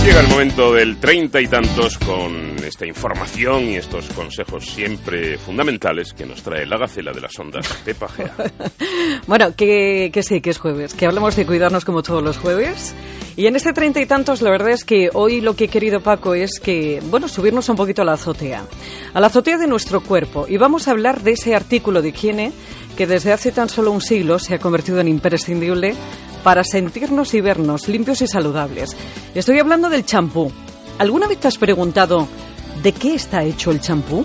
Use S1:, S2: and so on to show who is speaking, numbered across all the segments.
S1: Pues llega el momento del treinta y tantos con esta información y estos consejos siempre fundamentales que nos trae la gacela de las ondas, Pepa Gea.
S2: bueno, que, que sí, que es jueves, que hablamos de cuidarnos como todos los jueves. Y en este treinta y tantos, la verdad es que hoy lo que he querido, Paco, es que, bueno, subirnos un poquito a la azotea. A la azotea de nuestro cuerpo. Y vamos a hablar de ese artículo de higiene que desde hace tan solo un siglo se ha convertido en imprescindible para sentirnos y vernos limpios y saludables. Estoy hablando del champú. ¿Alguna vez te has preguntado de qué está hecho el champú?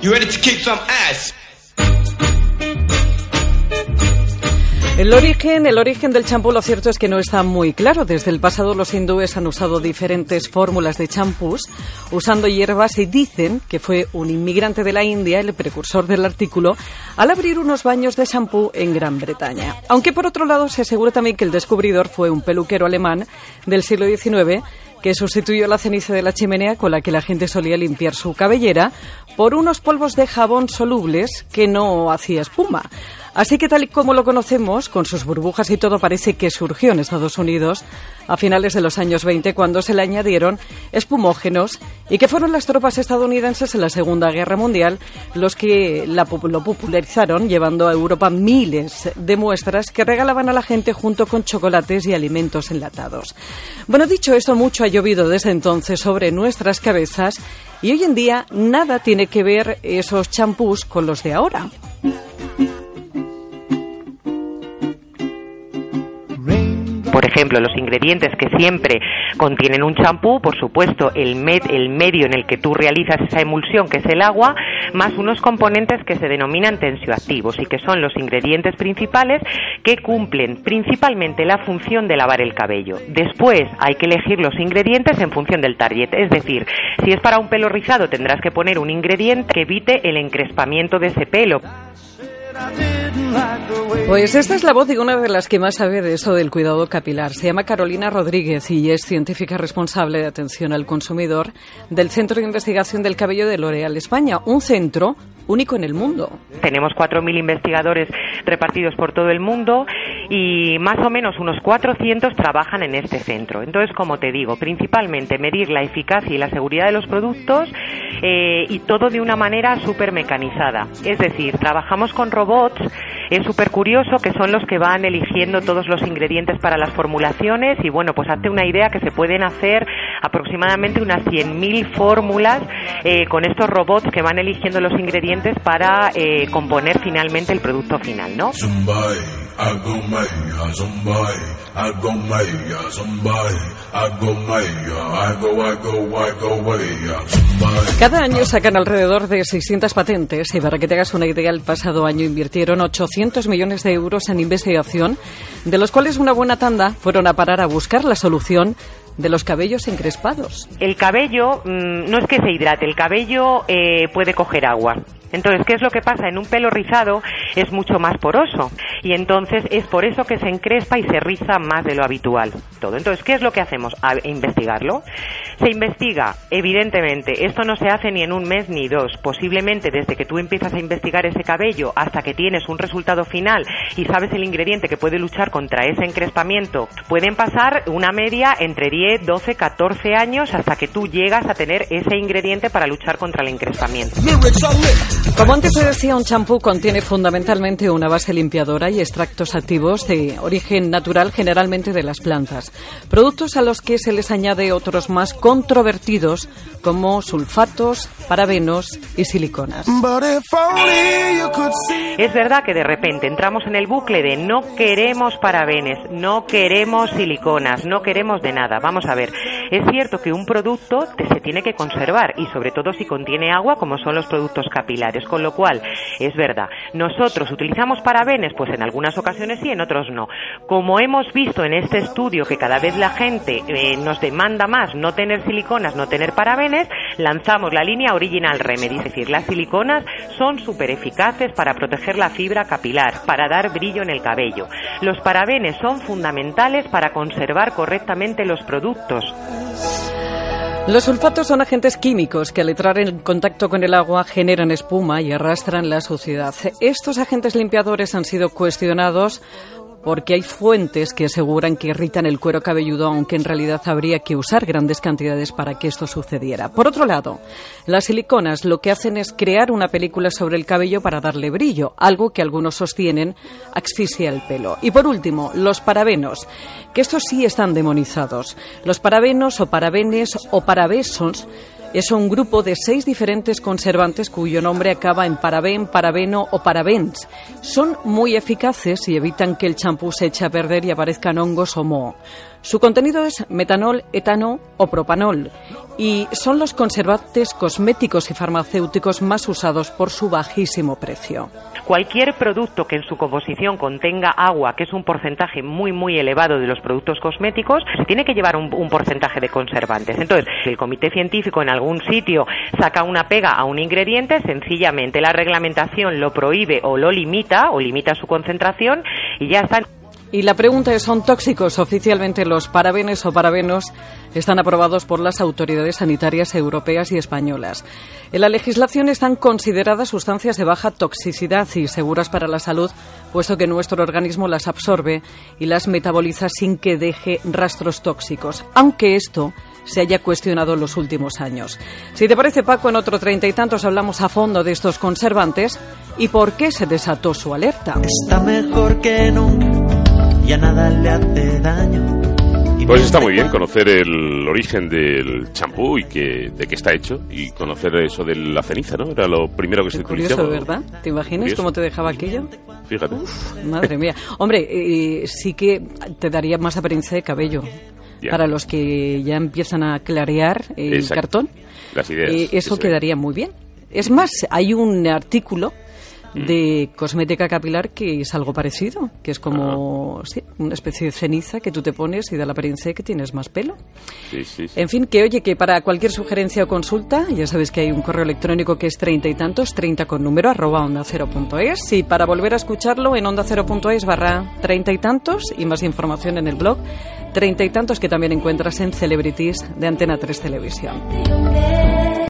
S2: El origen, el origen del champú, lo cierto es que no está muy claro. Desde el pasado los hindúes han usado diferentes fórmulas de champús usando hierbas y dicen que fue un inmigrante de la India el precursor del artículo al abrir unos baños de champú en Gran Bretaña. Aunque por otro lado se asegura también que el descubridor fue un peluquero alemán del siglo XIX que sustituyó la ceniza de la chimenea con la que la gente solía limpiar su cabellera por unos polvos de jabón solubles que no hacía espuma. Así que tal y como lo conocemos, con sus burbujas y todo, parece que surgió en Estados Unidos a finales de los años 20 cuando se le añadieron espumógenos y que fueron las tropas estadounidenses en la Segunda Guerra Mundial los que lo popularizaron llevando a Europa miles de muestras que regalaban a la gente junto con chocolates y alimentos enlatados. Bueno, dicho esto, mucho ha llovido desde entonces sobre nuestras cabezas y hoy en día nada tiene que ver esos champús con los de ahora.
S3: Por ejemplo, los ingredientes que siempre contienen un champú, por supuesto, el, el medio en el que tú realizas esa emulsión, que es el agua, más unos componentes que se denominan tensioactivos y que son los ingredientes principales que cumplen principalmente la función de lavar el cabello. Después hay que elegir los ingredientes en función del target, es decir, si es para un pelo rizado tendrás que poner un ingrediente que evite el encrespamiento de ese pelo.
S2: Pues esta es la voz de una de las que más sabe de eso del cuidado capilar. Se llama Carolina Rodríguez y es científica responsable de atención al consumidor del Centro de Investigación del Cabello de L'Oréal España, un centro único en el mundo.
S3: Tenemos 4.000 investigadores repartidos por todo el mundo y más o menos unos 400 trabajan en este centro. Entonces, como te digo, principalmente medir la eficacia y la seguridad de los productos eh, y todo de una manera súper mecanizada. Es decir, trabajamos con robots es súper curioso que son los que van eligiendo todos los ingredientes para las formulaciones y bueno, pues hazte una idea que se pueden hacer aproximadamente unas 100.000 fórmulas eh, con estos robots que van eligiendo los ingredientes para eh, componer finalmente el producto final, ¿no?
S2: Cada año sacan alrededor de 600 patentes y para que te hagas una idea, el pasado año invirtieron 800 millones de euros en investigación, de los cuales una buena tanda fueron a parar a buscar la solución de los cabellos encrespados.
S3: El cabello mm, no es que se hidrate, el cabello eh, puede coger agua. Entonces, ¿qué es lo que pasa? En un pelo rizado es mucho más poroso y entonces es por eso que se encrespa y se riza más de lo habitual. Todo. Entonces, ¿qué es lo que hacemos? A investigarlo. Se investiga, evidentemente, esto no se hace ni en un mes ni dos. Posiblemente desde que tú empiezas a investigar ese cabello hasta que tienes un resultado final y sabes el ingrediente que puede luchar contra ese encrespamiento, pueden pasar una media entre 10, 12, 14 años hasta que tú llegas a tener ese ingrediente para luchar contra el encrespamiento.
S2: Como antes se decía, un champú contiene fundamentalmente una base limpiadora y extractos activos de origen natural, generalmente de las plantas. Productos a los que se les añade otros más controvertidos como sulfatos, parabenos y siliconas.
S3: Es verdad que de repente entramos en el bucle de no queremos parabenes, no queremos siliconas, no queremos de nada. Vamos a ver, es cierto que un producto se tiene que conservar y sobre todo si contiene agua como son los productos capilares con lo cual, es verdad, nosotros utilizamos parabenes, pues en algunas ocasiones sí, en otros no. Como hemos visto en este estudio que cada vez la gente eh, nos demanda más no tener siliconas, no tener parabenes, lanzamos la línea Original Remedy, es decir, las siliconas son súper eficaces para proteger la fibra capilar, para dar brillo en el cabello. Los parabenes son fundamentales para conservar correctamente los productos.
S2: Los sulfatos son agentes químicos que al entrar en contacto con el agua generan espuma y arrastran la suciedad. Estos agentes limpiadores han sido cuestionados porque hay fuentes que aseguran que irritan el cuero cabelludo, aunque en realidad habría que usar grandes cantidades para que esto sucediera. Por otro lado, las siliconas lo que hacen es crear una película sobre el cabello para darle brillo, algo que algunos sostienen asfixia el pelo. Y por último, los parabenos, que estos sí están demonizados. Los parabenos o parabenes o parabesos es un grupo de seis diferentes conservantes cuyo nombre acaba en paraben, parabeno o parabens. Son muy eficaces y evitan que el champú se eche a perder y aparezcan hongos o moho. Su contenido es metanol, etano o propanol y son los conservantes cosméticos y farmacéuticos más usados por su bajísimo precio.
S3: Cualquier producto que en su composición contenga agua, que es un porcentaje muy, muy elevado de los productos cosméticos, tiene que llevar un, un porcentaje de conservantes. Entonces, si el comité científico en algún sitio saca una pega a un ingrediente, sencillamente la reglamentación lo prohíbe o lo limita o limita su concentración y ya está.
S2: Y la pregunta es, ¿son tóxicos oficialmente los parabenes o parabenos? Están aprobados por las autoridades sanitarias europeas y españolas. En la legislación están consideradas sustancias de baja toxicidad y seguras para la salud, puesto que nuestro organismo las absorbe y las metaboliza sin que deje rastros tóxicos, aunque esto se haya cuestionado en los últimos años. Si te parece, Paco, en otro treinta y tantos hablamos a fondo de estos conservantes y por qué se desató su alerta.
S4: Está mejor que nunca ya nada le hace daño.
S1: Pues está muy bien conocer el origen del champú y que, de qué está hecho y conocer eso de la ceniza, ¿no? Era lo primero que
S2: Qué
S1: se
S2: curioso,
S1: utilizaba.
S2: ¿verdad? ¿Te imaginas
S1: Curioso.
S2: cómo te dejaba aquello?
S1: Fíjate.
S2: Madre mía. Hombre, eh, sí que te daría más apariencia de cabello.
S1: Ya.
S2: Para los que ya empiezan a clarear el
S1: Exacto.
S2: cartón,
S1: Las ideas.
S2: eh, eso quedaría muy bien. Es más, hay un artículo de cosmética capilar que es algo parecido, que es como sí, una especie de ceniza que tú te pones y da la apariencia de que tienes más pelo.
S1: Sí, sí, sí.
S2: En fin, que oye, que para cualquier sugerencia o consulta, ya sabes que hay un correo electrónico que es treinta y tantos, treinta con número, arroba onda cero punto es. Y para volver a escucharlo en onda cero punto es barra treinta y tantos y más información en el blog treinta y tantos que también encuentras en Celebrities de Antena 3 Televisión.